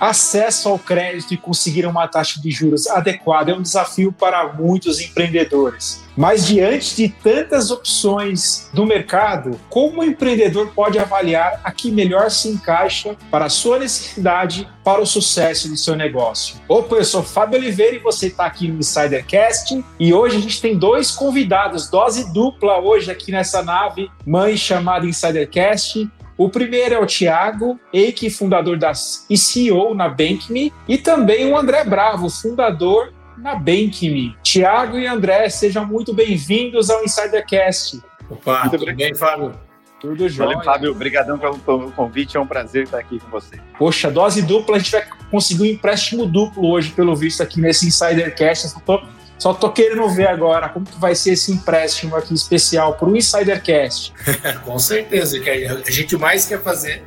Acesso ao crédito e conseguir uma taxa de juros adequada é um desafio para muitos empreendedores. Mas diante de tantas opções do mercado, como o empreendedor pode avaliar a que melhor se encaixa para a sua necessidade para o sucesso do seu negócio? Opa, eu sou Fábio Oliveira e você está aqui no Insidercast e hoje a gente tem dois convidados, dose dupla hoje aqui nessa nave, mãe chamada Insidercast. O primeiro é o Thiago, Eike, fundador das, e CEO na BankMe, e também o André Bravo, fundador na BankMe. Tiago e André, sejam muito bem-vindos ao Insidercast. Opa, muito tudo bem, Fábio? Tudo jóia. Valeu, Fábio. Obrigadão pelo, pelo convite. É um prazer estar aqui com você. Poxa, dose dupla. A gente vai conseguir um empréstimo duplo hoje, pelo visto, aqui nesse Insidercast. Só tô, só tô querendo ver agora como que vai ser esse empréstimo aqui especial para o Insidercast. com certeza, que a gente mais quer fazer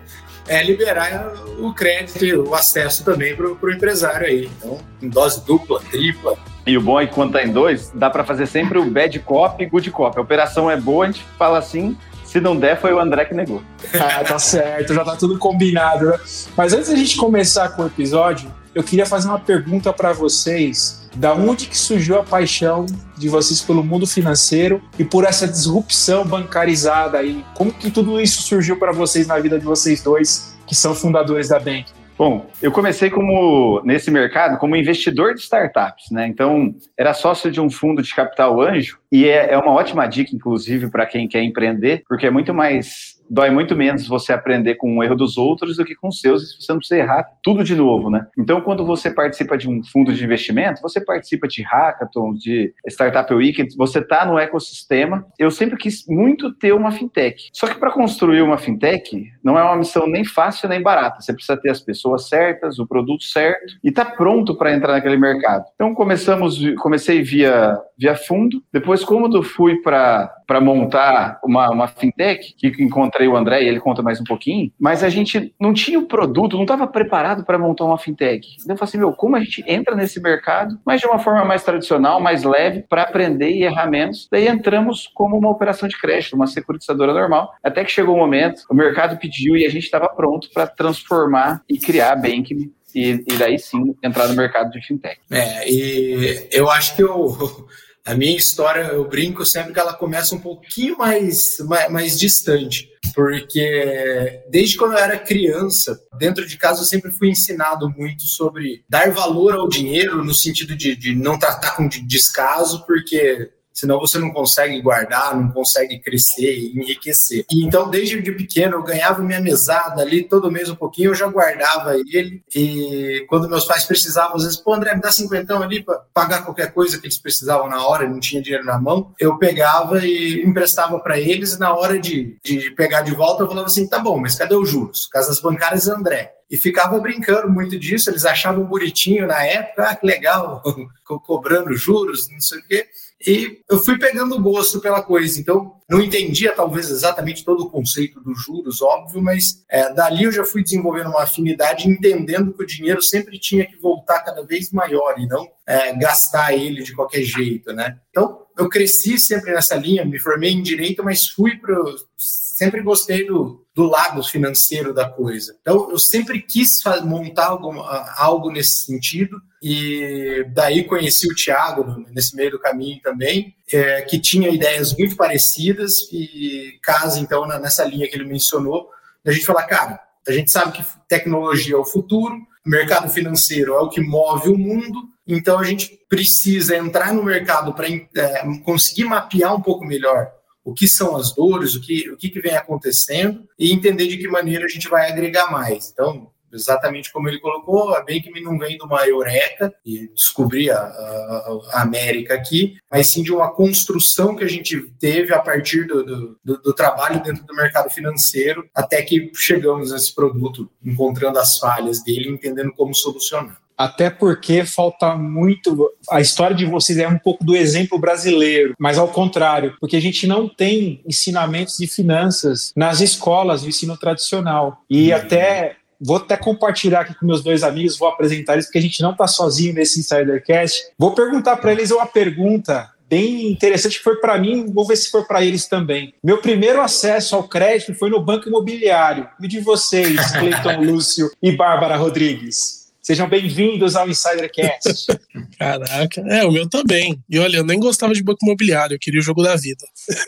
é liberar o crédito e o acesso também para o empresário aí. Então, em dose dupla, tripla. E o bom é que quando tá em dois, dá para fazer sempre o bad cop e good cop. A operação é boa, a gente fala assim, se não der, foi o André que negou. Ah, tá certo, já tá tudo combinado. Né? Mas antes da gente começar com o episódio, eu queria fazer uma pergunta para vocês da onde que surgiu a paixão de vocês pelo mundo financeiro e por essa disrupção bancarizada aí? Como que tudo isso surgiu para vocês na vida de vocês dois, que são fundadores da Bank? Bom, eu comecei como nesse mercado como investidor de startups, né? Então, era sócio de um fundo de capital anjo e é, é uma ótima dica, inclusive, para quem quer empreender, porque é muito mais dói muito menos você aprender com o erro dos outros do que com os seus, e você não precisa errar tudo de novo, né? Então, quando você participa de um fundo de investimento, você participa de hackathon, de Startup Weekend, você está no ecossistema. Eu sempre quis muito ter uma fintech. Só que para construir uma fintech, não é uma missão nem fácil nem barata. Você precisa ter as pessoas certas, o produto certo e tá pronto para entrar naquele mercado. Então, começamos, comecei via, via fundo. Depois, como eu fui para montar uma, uma fintech, que encontrei o André e ele conta mais um pouquinho, mas a gente não tinha o produto, não estava preparado para montar uma fintech. Então eu falei assim, meu, como a gente entra nesse mercado, mas de uma forma mais tradicional, mais leve, para aprender e errar menos. Daí entramos como uma operação de crédito, uma securitizadora normal, até que chegou o momento, o mercado pediu e a gente estava pronto para transformar e criar a Bankme e, e, daí sim entrar no mercado de fintech. É, e eu acho que eu, a minha história, eu brinco sempre que ela começa um pouquinho mais, mais, mais distante porque desde quando eu era criança, dentro de casa eu sempre fui ensinado muito sobre dar valor ao dinheiro, no sentido de, de não tratar com descaso, porque senão você não consegue guardar, não consegue crescer e enriquecer. E então, desde de pequeno, eu ganhava minha mesada ali, todo mês um pouquinho, eu já guardava ele. E quando meus pais precisavam, às vezes, pô, André, me dá cinquentão ali para pagar qualquer coisa que eles precisavam na hora, não tinha dinheiro na mão, eu pegava e emprestava para eles. E na hora de, de pegar de volta, eu falava assim: tá bom, mas cadê os juros? Casas bancárias André e ficava brincando muito disso. Eles achavam bonitinho na época, ah, que legal, cobrando juros, não sei o quê. E eu fui pegando gosto pela coisa. Então, não entendia talvez exatamente todo o conceito dos juros, óbvio, mas é, dali eu já fui desenvolvendo uma afinidade, entendendo que o dinheiro sempre tinha que voltar cada vez maior e não é, gastar ele de qualquer jeito, né? Então, eu cresci sempre nessa linha, me formei em direito, mas fui para sempre gostei do, do lado financeiro da coisa. Então, eu sempre quis montar algo, algo nesse sentido, e daí conheci o Thiago nesse meio do caminho também, é, que tinha ideias muito parecidas, e casa, então, nessa linha que ele mencionou, a gente falar, cara, a gente sabe que tecnologia é o futuro, mercado financeiro é o que move o mundo, então a gente precisa entrar no mercado para é, conseguir mapear um pouco melhor o que são as dores, o que, o que, que vem acontecendo e entender de que maneira a gente vai agregar mais. Então, exatamente como ele colocou, a Bankme não vem de uma eureka e descobrir a, a, a, América aqui, mas sim de uma construção que a gente teve a partir do, do, do, do trabalho dentro do mercado financeiro, até que chegamos nesse produto, encontrando as falhas dele, entendendo como solucionar até porque falta muito. A história de vocês é um pouco do exemplo brasileiro, mas ao contrário, porque a gente não tem ensinamentos de finanças nas escolas de ensino tradicional. E uhum. até vou até compartilhar aqui com meus dois amigos, vou apresentar eles, porque a gente não está sozinho nesse Insidercast. Vou perguntar para eles uma pergunta bem interessante que foi para mim, vou ver se for para eles também. Meu primeiro acesso ao crédito foi no Banco Imobiliário. E de vocês, Cleiton Lúcio e Bárbara Rodrigues? Sejam bem-vindos ao Insidercast. Caraca, é, o meu também. E olha, eu nem gostava de banco imobiliário, eu queria o jogo da vida.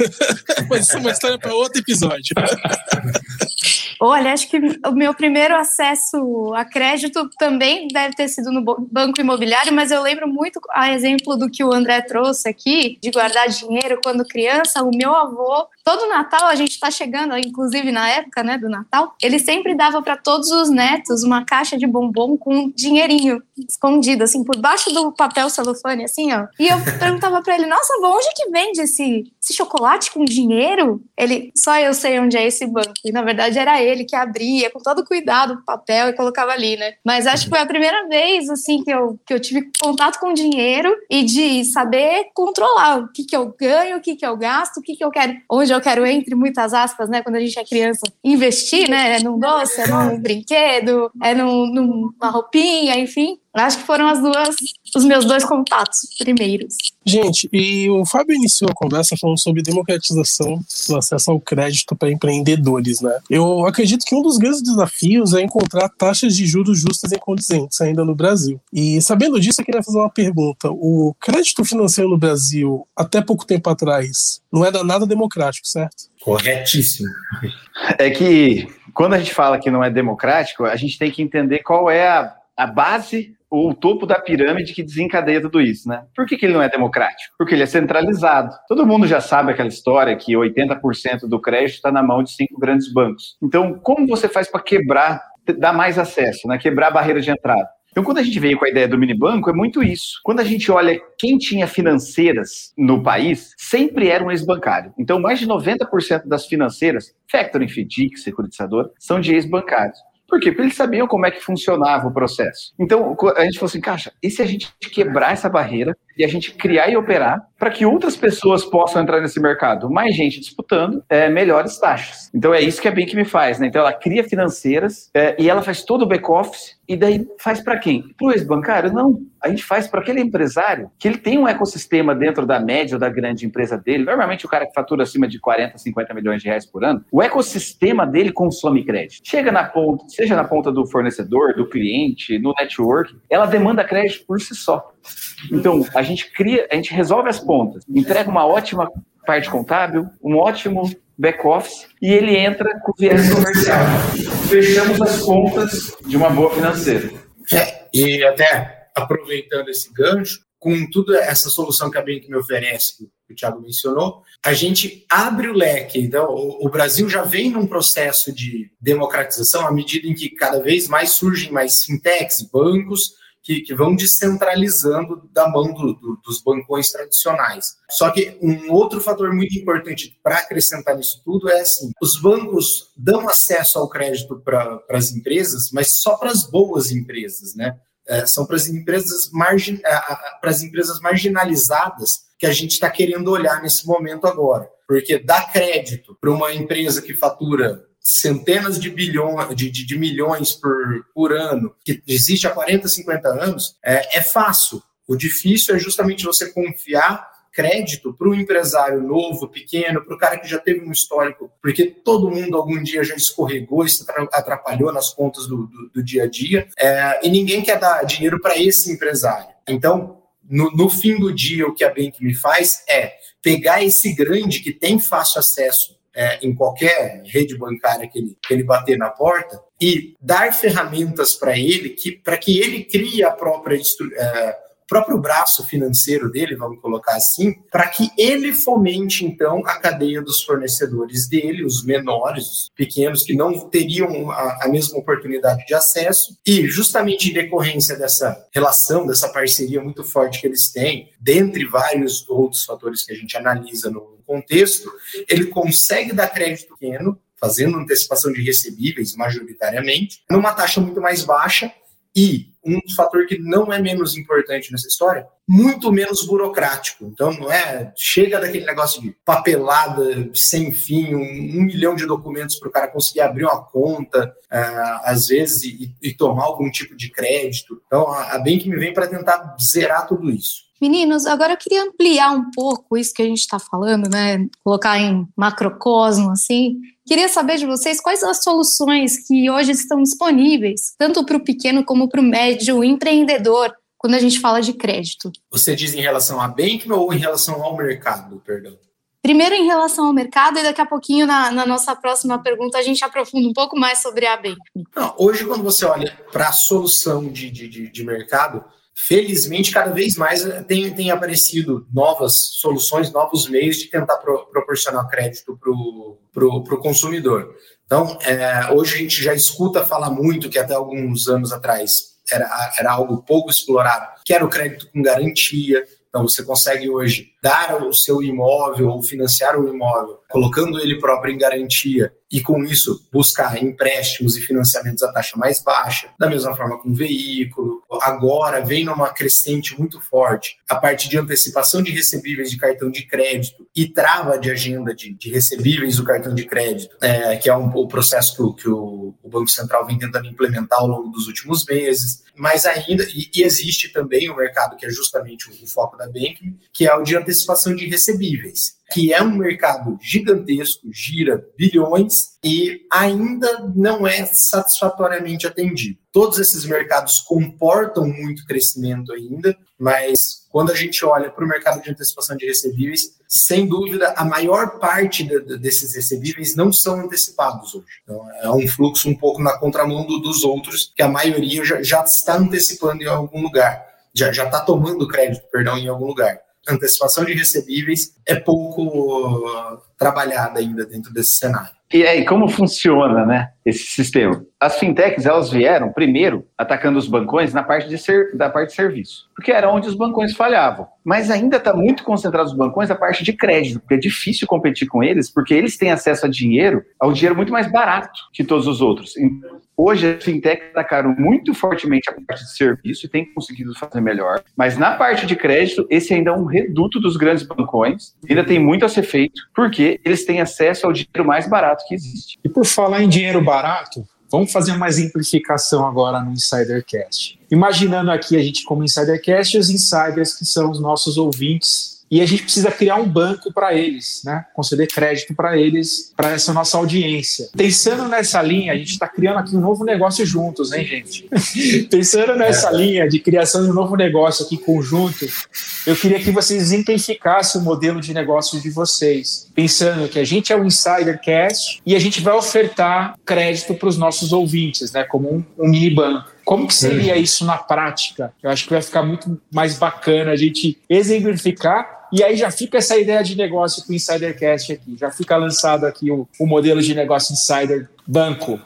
Mas isso é uma história para outro episódio. Olha, acho que o meu primeiro acesso a crédito também deve ter sido no banco imobiliário, mas eu lembro muito a exemplo do que o André trouxe aqui, de guardar dinheiro quando criança. O meu avô, todo Natal, a gente está chegando, inclusive na época né, do Natal, ele sempre dava para todos os netos uma caixa de bombom com dinheirinho escondido, assim, por baixo do papel celofane, assim, ó. E eu perguntava para ele, nossa, avô, onde que vende esse, esse chocolate com dinheiro? Ele, só eu sei onde é esse banco. E na verdade era ele que abria com todo cuidado o papel e colocava ali, né? Mas acho que foi a primeira vez, assim, que eu, que eu tive contato com dinheiro e de saber controlar o que, que eu ganho, o que, que eu gasto, o que, que eu quero, onde eu quero, entre muitas aspas, né? Quando a gente é criança, investir, né? É num doce, é num brinquedo, é num, numa roupinha, enfim. Acho que foram as duas, os meus dois contatos primeiros. Gente, e o Fábio iniciou a conversa falando sobre democratização do acesso ao crédito para empreendedores, né? Eu acredito que um dos grandes desafios é encontrar taxas de juros justas e condizentes ainda no Brasil. E sabendo disso, eu queria fazer uma pergunta. O crédito financeiro no Brasil, até pouco tempo atrás, não era nada democrático, certo? Corretíssimo. É que quando a gente fala que não é democrático, a gente tem que entender qual é a, a base o topo da pirâmide que desencadeia tudo isso, né? Por que, que ele não é democrático? Porque ele é centralizado. Todo mundo já sabe aquela história que 80% do crédito está na mão de cinco grandes bancos. Então, como você faz para quebrar, dar mais acesso, né? Quebrar a barreira de entrada? Então, quando a gente veio com a ideia do mini banco, é muito isso. Quando a gente olha quem tinha financeiras no país, sempre era um ex-bancário. Então, mais de 90% das financeiras, Factoring, FDIC, securitizador, são de ex-bancários. Por quê? Porque eles sabiam como é que funcionava o processo. Então, a gente falou assim, caixa, e se a gente quebrar essa barreira e a gente criar e operar para que outras pessoas possam entrar nesse mercado? Mais gente disputando, é, melhores taxas. Então, é isso que a Bank me faz, né? Então, ela cria financeiras é, e ela faz todo o back-office e daí faz para quem? Para o ex-bancário? Não. A gente faz para aquele empresário que ele tem um ecossistema dentro da média ou da grande empresa dele. Normalmente o cara que fatura acima de 40, 50 milhões de reais por ano, o ecossistema dele consome crédito. Chega na ponta, seja na ponta do fornecedor, do cliente, no network, ela demanda crédito por si só. Então, a gente cria, a gente resolve as pontas, entrega uma ótima parte contábil, um ótimo back-office e ele entra com viés comercial. Fechamos as contas de uma boa financeira. É, e até aproveitando esse gancho, com toda essa solução que a Bank me oferece, que o Thiago mencionou, a gente abre o leque. Então, o, o Brasil já vem num processo de democratização à medida em que cada vez mais surgem mais fintechs, bancos, que, que vão descentralizando da mão do, do, dos bancões tradicionais. Só que um outro fator muito importante para acrescentar nisso tudo é assim: os bancos dão acesso ao crédito para as empresas, mas só para as boas empresas, né? É, são para as empresas, margin, para as empresas marginalizadas que a gente está querendo olhar nesse momento agora. Porque dar crédito para uma empresa que fatura centenas de bilhões, de, de, de, milhões por, por ano, que existe há 40, 50 anos, é, é fácil. O difícil é justamente você confiar crédito para o empresário novo, pequeno, para o cara que já teve um histórico, porque todo mundo algum dia já escorregou, isso atrapalhou nas contas do, do, do dia a dia, é, e ninguém quer dar dinheiro para esse empresário. Então, no, no, fim do dia, o que a Bank me faz é pegar esse grande que tem fácil acesso é, em qualquer rede bancária que ele, que ele bater na porta e dar ferramentas para ele que para que ele crie a própria é, próprio braço financeiro dele, vamos colocar assim, para que ele fomente então a cadeia dos fornecedores dele, os menores, os pequenos que não teriam a, a mesma oportunidade de acesso. E justamente em decorrência dessa relação, dessa parceria muito forte que eles têm, dentre vários outros fatores que a gente analisa no contexto, ele consegue dar crédito pequeno, fazendo antecipação de recebíveis majoritariamente, numa taxa muito mais baixa e um fator que não é menos importante nessa história, muito menos burocrático. Então, não é. Chega daquele negócio de papelada sem fim, um, um milhão de documentos para o cara conseguir abrir uma conta, uh, às vezes, e, e, tomar algum tipo de crédito. Então, a, a Bank me vem para tentar zerar tudo isso. Meninos, agora eu queria ampliar um pouco isso que a gente está falando, né? Colocar em macrocosmo, assim. Queria saber de vocês quais as soluções que hoje estão disponíveis, tanto para o pequeno como para o médio empreendedor, quando a gente fala de crédito. Você diz em relação à Bankman ou em relação ao mercado, perdão? Primeiro em relação ao mercado e daqui a pouquinho na, na nossa próxima pergunta a gente aprofunda um pouco mais sobre a Bankman. hoje quando você olha para a solução de, de, de mercado, felizmente, cada vez mais tem, tem aparecido novas soluções, novos meios de tentar pro, proporcionar crédito para o pro, pro consumidor. Então, é, hoje a gente já escuta falar muito, que até alguns anos atrás era, era algo pouco explorado, que era o crédito com garantia. Então, você consegue hoje dar o seu imóvel ou financiar o imóvel, colocando ele próprio em garantia e com isso buscar empréstimos e financiamentos a taxa mais baixa, da mesma forma com o veículo. Agora vem numa crescente muito forte a parte de antecipação de recebíveis de cartão de crédito e trava de agenda de, de recebíveis do cartão de crédito, é, que é um, o processo que, o, que o, o, Banco Central vem tentando implementar ao longo dos últimos meses. Mas ainda, e, e existe também o mercado que é justamente o, o foco da Banking, que é o de antecipação antecipação de recebíveis, que é um mercado gigantesco, gira bilhões e ainda não é satisfatoriamente atendido. Todos esses mercados comportam muito crescimento ainda, mas quando a gente olha para o mercado de antecipação de recebíveis, sem dúvida, a maior parte de, de, desses recebíveis não são antecipados hoje. Então, é um fluxo um pouco na contramão do, dos outros, que a maioria já, já está antecipando em algum lugar, já está tomando crédito, perdão, em algum lugar antecipação de recebíveis é pouco trabalhada ainda dentro desse cenário. E aí, como funciona, né, esse sistema? As fintechs, elas vieram primeiro atacando os bancões na parte de ser, da parte de serviço, porque era onde os bancões falhavam. Mas ainda está muito concentrado os bancões na parte de crédito, porque é difícil competir com eles, porque eles têm acesso a dinheiro, ao dinheiro muito mais barato que todos os outros. Hoje, as fintechs atacaram muito fortemente a parte de serviço e têm conseguido fazer melhor. Mas na parte de crédito, esse ainda é um reduto dos grandes bancões. Ainda tem muito a ser feito, porque eles têm acesso ao dinheiro mais barato que existe. E por falar em dinheiro barato, vamos fazer uma exemplificação agora no Insidercast. Imaginando aqui a gente como Insidercast os insiders que são os nossos ouvintes e a gente precisa criar um banco para eles, né? conceder crédito para eles, para essa nossa audiência. Pensando nessa linha, a gente está criando aqui um novo negócio juntos, hein, gente? Pensando nessa é. linha de criação de um novo negócio aqui conjunto, eu queria que vocês exemplificassem o modelo de negócio de vocês. Pensando que a gente é o Insider Cash e a gente vai ofertar crédito para os nossos ouvintes, né? como um, um mini banco. Como que seria isso na prática? Eu acho que vai ficar muito mais bacana a gente exemplificar e aí já fica essa ideia de negócio com o Insidercast aqui. Já fica lançado aqui o, o modelo de negócio Insider Banco.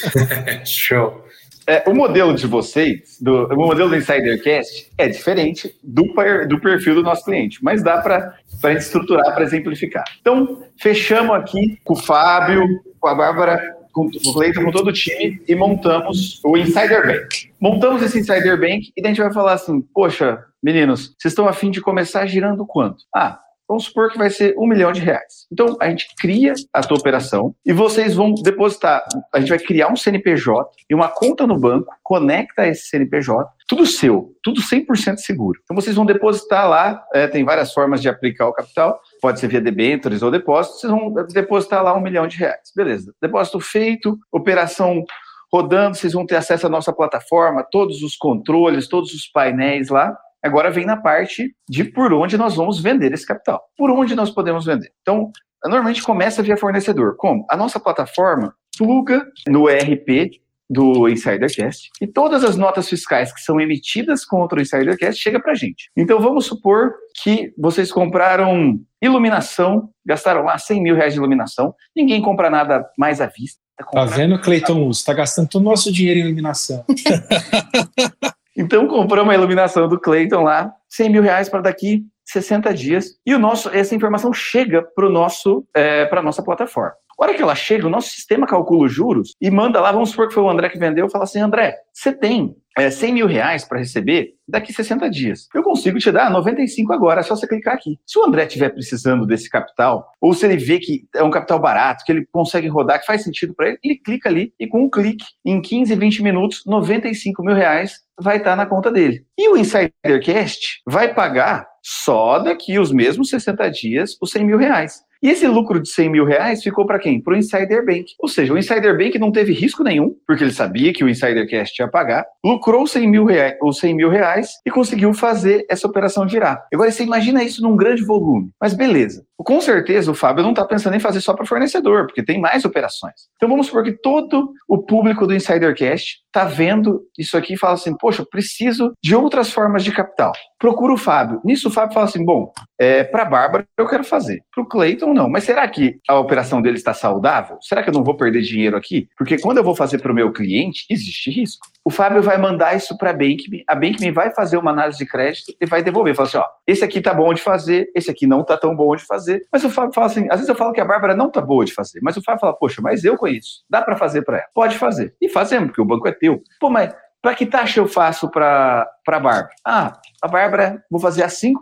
Show. É, o modelo de vocês, do, o modelo do Insidercast é diferente do, do perfil do nosso cliente, mas dá para a gente estruturar para exemplificar. Então, fechamos aqui com o Fábio, com a Bárbara, com o Cleiton, com todo o time e montamos o Insider Bank. Montamos esse Insider Bank e daí a gente vai falar assim: poxa, meninos, vocês estão afim de começar girando quanto? Ah, Vamos supor que vai ser um milhão de reais. Então, a gente cria a tua operação e vocês vão depositar. A gente vai criar um CNPJ e uma conta no banco, conecta esse CNPJ, tudo seu, tudo 100% seguro. Então, vocês vão depositar lá, é, tem várias formas de aplicar o capital, pode ser via debêntures ou depósito, vocês vão depositar lá um milhão de reais. Beleza, depósito feito, operação rodando, vocês vão ter acesso à nossa plataforma, todos os controles, todos os painéis lá. Agora vem na parte de por onde nós vamos vender esse capital. Por onde nós podemos vender. Então, normalmente começa via fornecedor. Como? A nossa plataforma pluga no ERP do InsiderCast e todas as notas fiscais que são emitidas contra o InsiderCast chega para a gente. Então vamos supor que vocês compraram iluminação, gastaram lá 100 mil reais de iluminação, ninguém compra nada mais à vista. Tá vendo, Cleiton Você Está gastando todo o nosso dinheiro em iluminação. Então compramos a iluminação do Clayton lá, 100 mil reais para daqui 60 dias. E o nosso, essa informação chega para é, para nossa plataforma. A hora que ela chega, o nosso sistema calcula os juros e manda lá, vamos supor que foi o André que vendeu, fala assim, André, você tem é, 100 mil reais para receber daqui 60 dias. Eu consigo te dar 95 agora, é só você clicar aqui. Se o André estiver precisando desse capital, ou se ele vê que é um capital barato, que ele consegue rodar, que faz sentido para ele, ele clica ali e com um clique, em 15, 20 minutos, 95 mil reais vai estar na conta dele. E o Insidercast vai pagar só daqui os mesmos 60 dias os 100 mil reais. E esse lucro de 100 mil reais ficou para quem? Para o Insider Bank. Ou seja, o Insider Bank não teve risco nenhum, porque ele sabia que o Insider Cash ia pagar, lucrou 100 mil reais, os 100 mil reais e conseguiu fazer essa operação girar. Agora, você imagina isso num grande volume. Mas beleza. Com certeza, o Fábio não está pensando em fazer só para fornecedor, porque tem mais operações. Então, vamos supor que todo o público do Insider Cash está vendo isso aqui e fala assim: Poxa, preciso de outras formas de capital. Procura o Fábio. Nisso, o Fábio fala assim: Bom, é, para a Bárbara eu quero fazer. Para o Cleiton, não. Mas será que a operação dele está saudável? Será que eu não vou perder dinheiro aqui? Porque quando eu vou fazer para o meu cliente, existe risco. O Fábio vai mandar isso para a Bankme, a Bankme vai fazer uma análise de crédito e vai devolver. Fala assim: ó, esse aqui tá bom de fazer, esse aqui não tá tão bom de fazer. Mas o Fábio fala assim: às vezes eu falo que a Bárbara não tá boa de fazer, mas o Fábio fala: poxa, mas eu conheço, dá para fazer para ela. Pode fazer. E fazemos, porque o banco é teu. Pô, mas para que taxa eu faço para a Bárbara? Ah, a Bárbara vou fazer a 5%.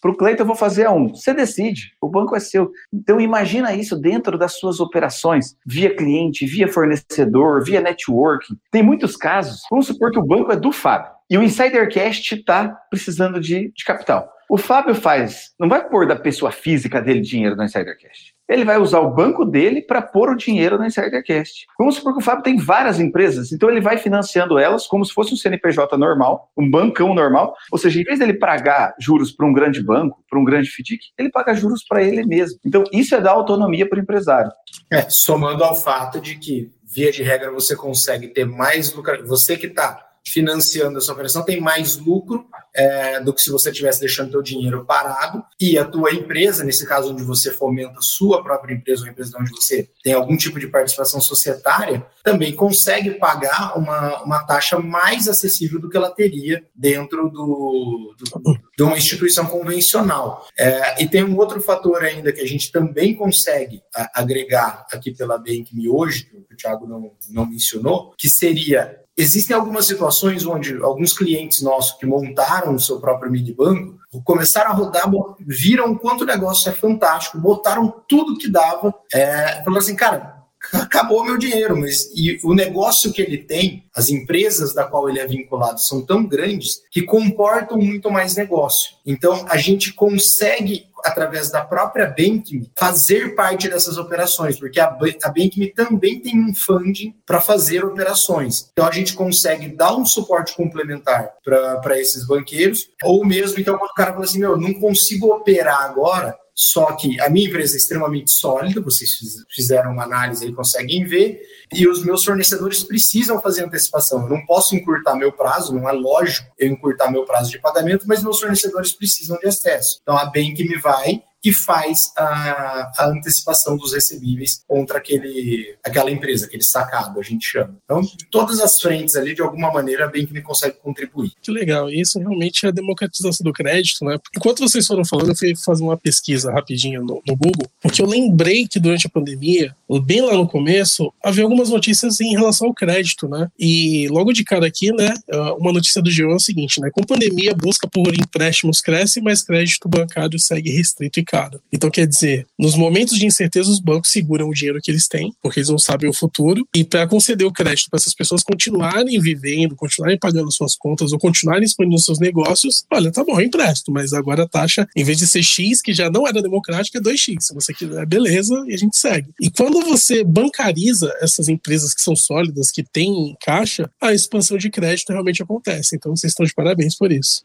Para o Cleiton eu vou fazer a 1%. Você decide, o banco é seu. Então imagina isso dentro das suas operações, via cliente, via fornecedor, via networking. Tem muitos casos, vamos supor que o banco é do Fábio e o Insidercast está precisando de, de capital. O Fábio faz, não vai pôr da pessoa física dele dinheiro no Insidercast. Ele vai usar o banco dele para pôr o dinheiro no Insidercast. Vamos supor que o Fábio tem várias empresas, então ele vai financiando elas como se fosse um CNPJ normal, um bancão normal. Ou seja, em vez dele pagar juros para um grande banco, para um grande FDIC, ele paga juros para ele mesmo. Então, isso é dar autonomia para o empresário. É, somando ao fato de que, via de regra, você consegue ter mais lucro. Você que está financiando essa operação tem mais lucro é, do que se você estivesse deixando seu dinheiro parado e a tua empresa, nesse caso onde você fomenta a sua própria empresa, ou empresa onde você tem algum tipo de participação societária, também consegue pagar uma, uma taxa mais acessível do que ela teria dentro do, do de uma instituição convencional. É, e tem um outro fator ainda que a gente também consegue a, agregar aqui pela BankMe hoje, que o Thiago não, não mencionou, que seria Existem algumas situações onde alguns clientes nossos que montaram o seu próprio mini banco começaram a rodar, viram quanto o negócio é fantástico, botaram tudo que dava, é, falaram assim, cara, acabou meu dinheiro, mas e o negócio que ele tem, as empresas da qual ele é vinculado são tão grandes que comportam muito mais negócio. Então a gente consegue através da própria Bankme, fazer parte dessas operações, porque a, a Bankme também tem um funding para fazer operações. Então, a gente consegue dar um suporte complementar para esses banqueiros, ou mesmo, então, quando o cara fala assim, meu, não consigo operar agora, só que a minha empresa é extremamente sólida, vocês fizeram uma análise e conseguem ver, e os meus fornecedores precisam fazer antecipação. Eu não posso encurtar meu prazo, não é lógico eu encurtar meu prazo de pagamento, mas meus fornecedores precisam de acesso. Então a Bank me vai que faz a, a, antecipação dos recebíveis contra aquele, aquela empresa, aquele sacado, a gente chama. Então, todas as frentes ali, de alguma maneira, a Bankme consegue contribuir. Que legal. Isso realmente é a democratização do crédito, né? Enquanto vocês foram falando, eu fui fazer uma pesquisa rapidinha no, no Google, porque eu lembrei que durante a pandemia, bem lá no começo, havia algumas notícias em relação ao crédito, né? E logo de cara aqui, né, uma notícia do G1 é o seguinte, né? Com pandemia, busca por empréstimos cresce, mas crédito bancário segue restrito e mercado. Então, quer dizer, nos momentos de incerteza, os bancos seguram o dinheiro que eles têm, porque eles não sabem o futuro, e para conceder o crédito para essas pessoas continuarem vivendo, continuarem pagando suas contas ou continuarem expandindo seus negócios, olha, tá bom, eu empresto, mas agora a taxa, em vez de ser X, que já não era democrática, é 2X. Se você quiser, beleza, e a gente segue. E quando você bancariza essas empresas que são sólidas, que têm caixa, a expansão de crédito realmente acontece. Então, vocês estão de parabéns por isso.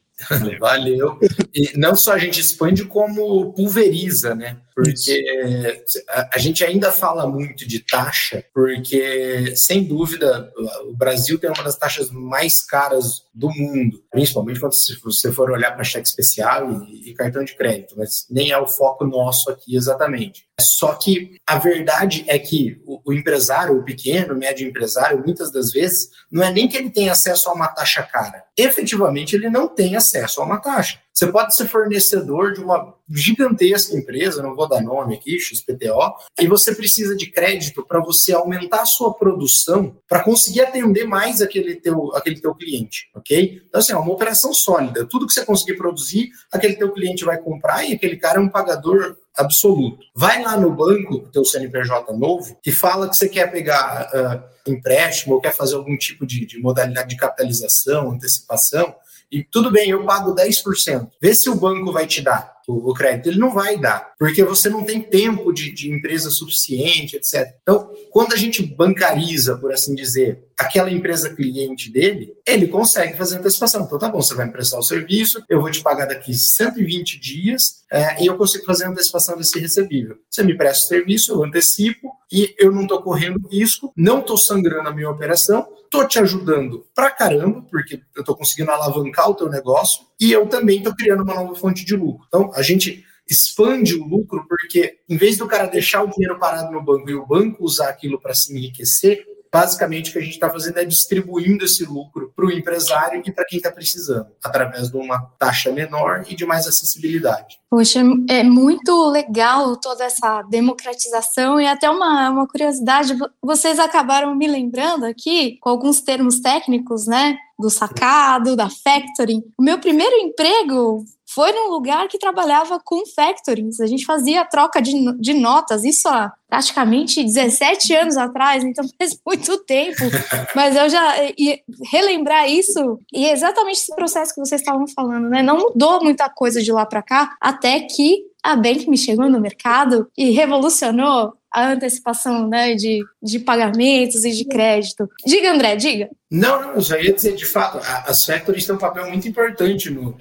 Valeu. E não só a gente expande, como pulveriza, né? Porque a, a, gente ainda fala muito de taxa, porque, sem dúvida, o Brasil tem uma das taxas mais caras do mundo, principalmente quando você for olhar para cheque especial e, e cartão de crédito, mas nem é o foco nosso aqui exatamente. Só que a verdade é que o, o empresário, o pequeno, o médio empresário, muitas das vezes, não é nem que ele tem acesso a uma taxa cara. Efetivamente, ele não tem acesso a uma taxa. Você pode ser fornecedor de uma gigantesca empresa, não vou dar nome aqui, XPTO, e você precisa de crédito para você aumentar a sua produção para conseguir atender mais aquele teu, aquele teu cliente, ok? Então, assim, é uma operação sólida. Tudo que você conseguir produzir, aquele teu cliente vai comprar e aquele cara é um pagador absoluto. Vai lá no banco, teu CNPJ novo, e fala que você quer pegar uh, empréstimo ou quer fazer algum tipo de, de modalidade de capitalização, antecipação, e tudo bem, eu pago 10%. Vê se o banco vai te dar o, crédito. Ele não vai dar, porque você não tem tempo de, de empresa suficiente, etc. Então, quando a gente bancariza, por assim dizer, aquela empresa cliente dele, ele consegue fazer antecipação. Então, tá bom, você vai me prestar o serviço, eu vou te pagar daqui 120 dias é, e eu consigo fazer antecipação desse recebível. Você me presta o serviço, eu antecipo e eu não estou correndo risco, não estou sangrando a minha operação, estou te ajudando pra caramba, porque eu estou conseguindo alavancar o teu negócio e eu também estou criando uma nova fonte de lucro. Então, a gente expande o lucro porque, em vez do cara deixar o dinheiro parado no banco e o banco usar aquilo para se enriquecer, basicamente o que a gente está fazendo é distribuindo esse lucro para o empresário e para quem está precisando, através de uma taxa menor e de mais acessibilidade. Poxa, é muito legal toda essa democratização e até uma, uma curiosidade, vocês acabaram me lembrando aqui, com alguns termos técnicos, né, do sacado, da factoring. O meu primeiro emprego foi num lugar que trabalhava com factorings. A gente fazia troca de, de notas, isso há praticamente 17 anos atrás, então faz muito tempo. Mas eu já e relembrar isso e exatamente esse processo que vocês estavam falando, né? Não mudou muita coisa de lá para cá, até que a Bank me chegou no mercado e revolucionou a antecipação né, de, de pagamentos e de crédito. Diga, André, diga. Não, não, só ia dizer, de fato, as factories têm um papel muito importante no,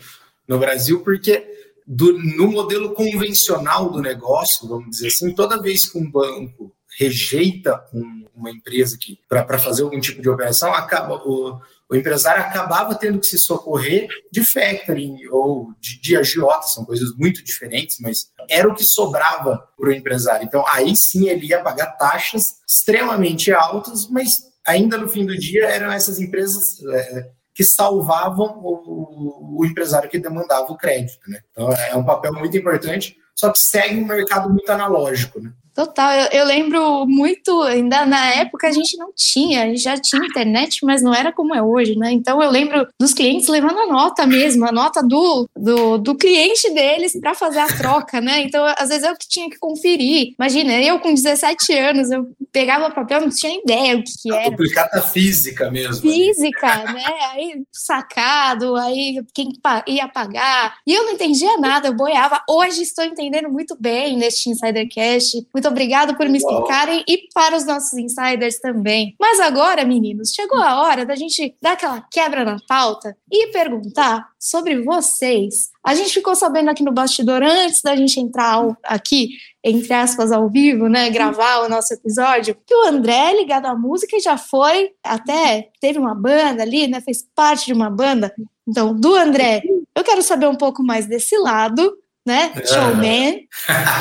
no Brasil, porque do, no modelo convencional do negócio, vamos dizer assim, toda vez que um banco rejeita um, uma empresa para fazer algum tipo de operação, acaba o, o empresário acabava tendo que se socorrer de factoring ou de, de agiota, são coisas muito diferentes, mas era o que sobrava para o empresário. Então, aí sim ele ia pagar taxas extremamente altas, mas ainda no fim do dia eram essas empresas é, que salvavam o, o, empresário que demandava o crédito. Né? Então, é um papel muito importante, só que segue um mercado muito analógico. Né? Total, eu, eu, lembro muito, ainda na época a gente não tinha, a gente já tinha internet, mas não era como é hoje, né? Então eu lembro dos clientes levando a nota mesmo, a nota do, do, do cliente deles para fazer a troca, né? Então às vezes eu que tinha que conferir. Imagina, eu com 17 anos, eu pegava papel, não tinha ideia o que, que era. Duplicata física mesmo. Física, né? Aí sacado, aí quem ia pagar. E eu não entendia nada, eu boiava. Hoje estou entendendo muito bem neste Insidercast. Muito muito obrigado por me explicarem e para os nossos insiders também. Mas agora, meninos, chegou a hora da gente dar aquela quebra na pauta e perguntar sobre vocês. A gente ficou sabendo aqui no bastidor antes da gente entrar aqui, entre aspas, ao vivo, né, gravar o nosso episódio, que o André, ligado à música, já foi, até teve uma banda ali, né, fez parte de uma banda. Então, do André, eu quero saber um pouco mais desse lado né? Showman.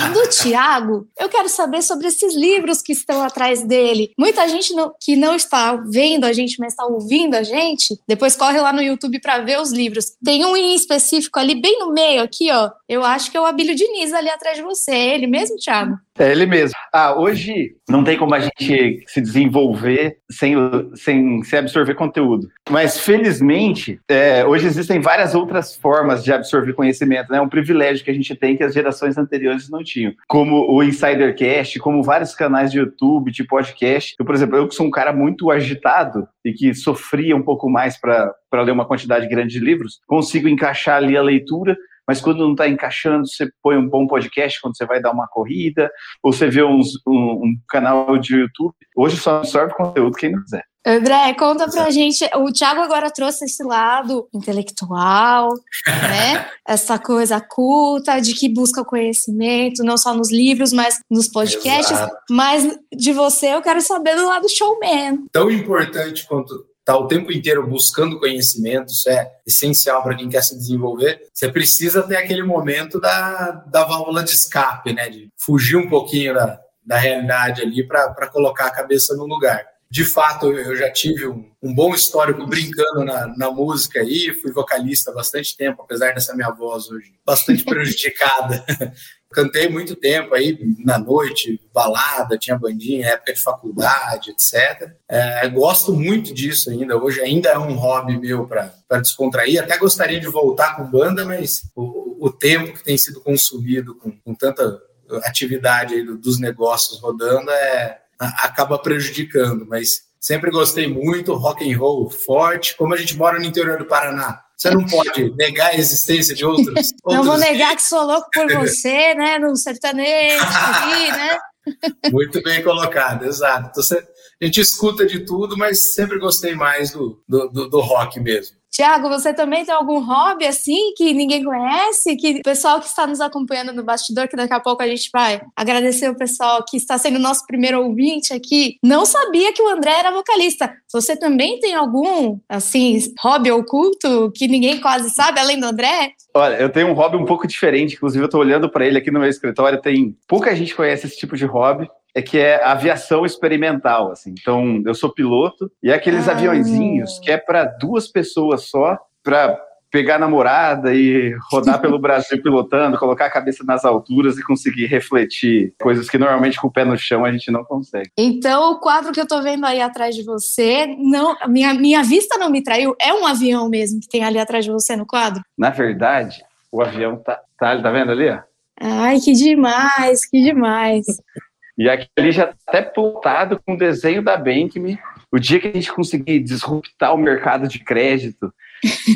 e do Tiago, eu quero saber sobre esses livros que estão atrás dele. Muita gente não, que não está vendo a gente, mas está ouvindo a gente, depois corre lá no YouTube para ver os livros. Tem um em específico ali, bem no meio, aqui, ó. Eu acho que é o Abílio Diniz ali atrás de você. É ele mesmo, Tiago? É ele mesmo. Ah, hoje não tem como a gente se desenvolver sem, sem, sem absorver conteúdo. Mas, felizmente, é, hoje existem várias outras formas de absorver conhecimento. Né? É um privilégio que a gente tem que as gerações anteriores não tinham. Como o Insidercast, como vários canais de YouTube, de podcast. Eu, por exemplo, eu que sou um cara muito agitado e que sofria um pouco mais para ler uma quantidade grande de livros, consigo encaixar ali a leitura mas quando não está encaixando, você põe um bom podcast quando você vai dar uma corrida, ou você vê uns, um, um, canal de YouTube. Hoje só absorve conteúdo quem não quiser. André, conta pra gente. O Thiago agora trouxe esse lado intelectual, né? Essa coisa culta, de que busca conhecimento, não só nos livros, mas nos podcasts. Exato. Mas de você eu quero saber do lado showman. Tão importante quanto está o tempo inteiro buscando conhecimento, isso é essencial para quem quer se desenvolver. Você precisa ter aquele momento da, da válvula de escape, né? De fugir um pouquinho da, da realidade ali para colocar a cabeça no lugar. De fato, eu já tive um, um bom histórico brincando na, na, música aí, fui vocalista há bastante tempo, apesar dessa minha voz hoje bastante prejudicada. Cantei muito tempo aí, na noite, balada, tinha bandinha, época de faculdade, etc. É, gosto muito disso ainda, hoje ainda é um hobby meu para descontrair. Até gostaria de voltar com banda, mas o, o tempo que tem sido consumido com, com tanta atividade dos negócios rodando é, acaba prejudicando, mas sempre gostei muito, rock and roll forte. Como a gente mora no interior do Paraná, você não pode negar a existência de outros. Não vou negar que sou louco por você, né? No sertanejo, aqui, né? Muito bem colocado, exato. Então, você, a gente escuta de tudo, mas sempre gostei mais do, do, do, do rock mesmo. Tiago, você também tem algum hobby assim que ninguém conhece? Que o pessoal que está nos acompanhando no bastidor, que daqui a pouco a gente vai agradecer o pessoal que está sendo nosso primeiro ouvinte aqui, não sabia que o André era vocalista. Você também tem algum, assim, hobby oculto que ninguém quase sabe, além do André? Olha, eu tenho um hobby um pouco diferente, inclusive eu estou olhando para ele aqui no meu escritório, tem pouca gente conhece esse tipo de hobby é que é aviação experimental, assim. Então, eu sou piloto e é aqueles ah. aviãozinhos que é para duas pessoas só, para pegar namorada e rodar pelo Brasil pilotando, colocar a cabeça nas alturas e conseguir refletir coisas que normalmente com o pé no chão a gente não consegue. Então, o quadro que eu tô vendo aí atrás de você, não, minha, minha vista não me traiu, é um avião mesmo que tem ali atrás de você no quadro? Na verdade, o avião tá, tá, tá vendo ali, ó? Ai, que demais, que demais. E aqui já está até plotado com o desenho da Bankme. O dia que a gente conseguir disruptar o mercado de crédito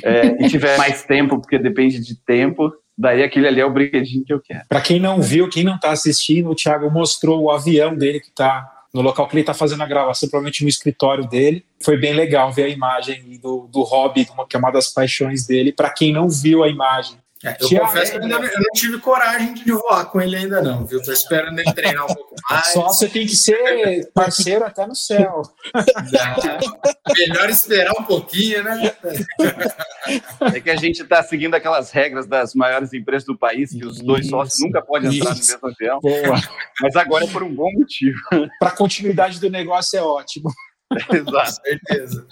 é, e tiver mais tempo, porque depende de tempo, daí aquele ali é o brinquedinho que eu quero. Para quem não viu, quem não está assistindo, o Thiago mostrou o avião dele que está no local que ele está fazendo a gravação, provavelmente no escritório dele. Foi bem legal ver a imagem do, do hobby, que é uma das paixões dele. Para quem não viu a imagem, é, eu confesso que eu, ainda, eu, não tive coragem de voar com ele ainda não, viu? Tô esperando ele treinar um pouco mais. Só você tem que ser parceiro até no céu. melhor esperar um pouquinho, né? É que a gente está seguindo aquelas regras das maiores empresas do país, que os dois sócios nunca podem entrar isso. no mesmo avião. Boa. Mas agora é por um bom motivo. Para a continuidade do negócio é ótimo. Exato, certeza.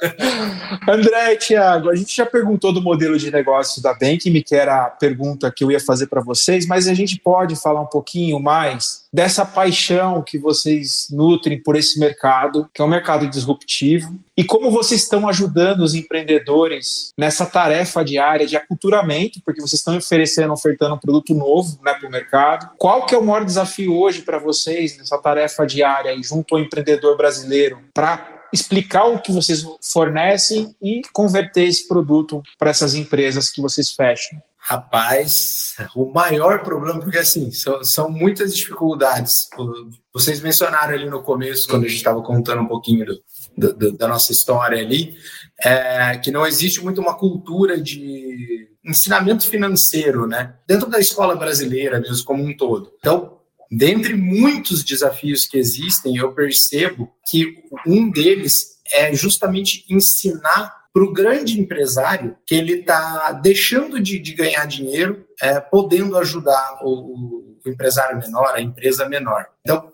André e Thiago, a gente já perguntou do modelo de negócio da Bankme, que era a pergunta que eu ia fazer para vocês, mas a gente pode falar um pouquinho mais dessa paixão que vocês nutrem por esse mercado, que é um mercado disruptivo, e como vocês estão ajudando os empreendedores nessa tarefa diária de aculturamento, porque vocês estão oferecendo, ofertando um produto novo né, para o mercado. Qual que é o maior desafio hoje para vocês nessa tarefa diária junto ao empreendedor brasileiro para explicar o que vocês fornecem e converter esse produto para essas empresas que vocês fecham? Rapaz, o maior problema, porque assim, são, são muitas dificuldades. Vocês mencionaram ali no começo, quando a gente estava contando um pouquinho do, do, da nossa história ali, é, que não existe muito uma cultura de ensinamento financeiro, né? Dentro da escola brasileira mesmo, como um todo. Então, Dentre muitos desafios que existem, eu percebo que um deles é justamente ensinar para o grande empresário que ele está deixando de, de, ganhar dinheiro, é, podendo ajudar o, o, empresário menor, a empresa menor. Então,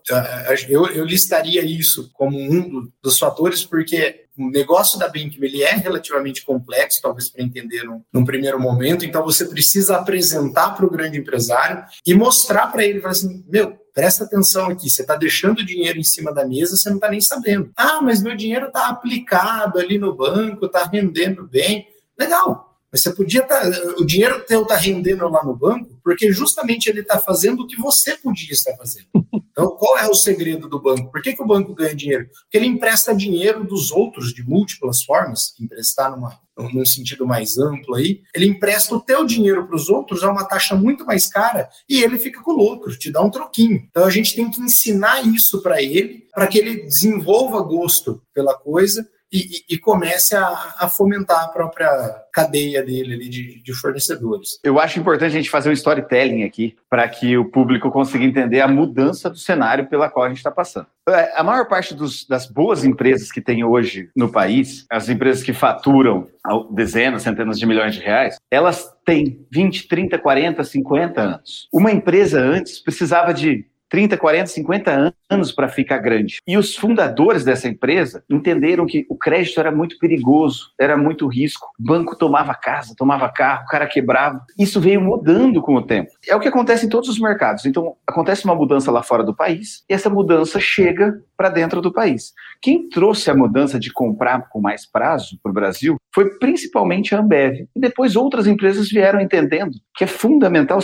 eu, eu listaria isso como um dos fatores, porque o negócio da Bank ele é relativamente complexo, talvez para entender num, num, primeiro momento, então você precisa apresentar para o grande empresário e mostrar para ele, assim, meu, presta atenção aqui, você está deixando dinheiro em cima da mesa, você não está nem sabendo. Ah, mas meu dinheiro está aplicado ali no banco, está rendendo bem. Legal, mas você podia. Tá, o dinheiro teu está rendendo lá no banco, porque justamente ele está fazendo o que você podia estar fazendo. Então, qual é o segredo do banco? Por que, que o banco ganha dinheiro? Porque ele empresta dinheiro dos outros de múltiplas formas, emprestar numa, num sentido mais amplo aí, ele empresta o teu dinheiro para os outros a uma taxa muito mais cara e ele fica com o lucro, te dá um troquinho. Então a gente tem que ensinar isso para ele, para que ele desenvolva gosto pela coisa e, e, comece a, a, fomentar a própria cadeia dele ali de, de, fornecedores. Eu acho importante a gente fazer um storytelling aqui para que o público consiga entender a mudança do cenário pela qual a gente está passando. É, a maior parte dos, das boas empresas que tem hoje no país, as empresas que faturam dezenas, centenas de milhões de reais, elas têm 20, 30, 40, 50 anos. Uma empresa antes precisava de 30, 40, 50 anos para ficar grande. E os fundadores dessa empresa entenderam que o crédito era muito perigoso, era muito risco. O banco tomava casa, tomava carro, o cara quebrava. Isso veio mudando com o tempo. É o que acontece em todos os mercados. Então, acontece uma mudança lá fora do país e essa mudança chega para dentro do país. Quem trouxe a mudança de comprar com mais prazo para o Brasil foi principalmente a Ambev. E depois outras empresas vieram entendendo que é fundamental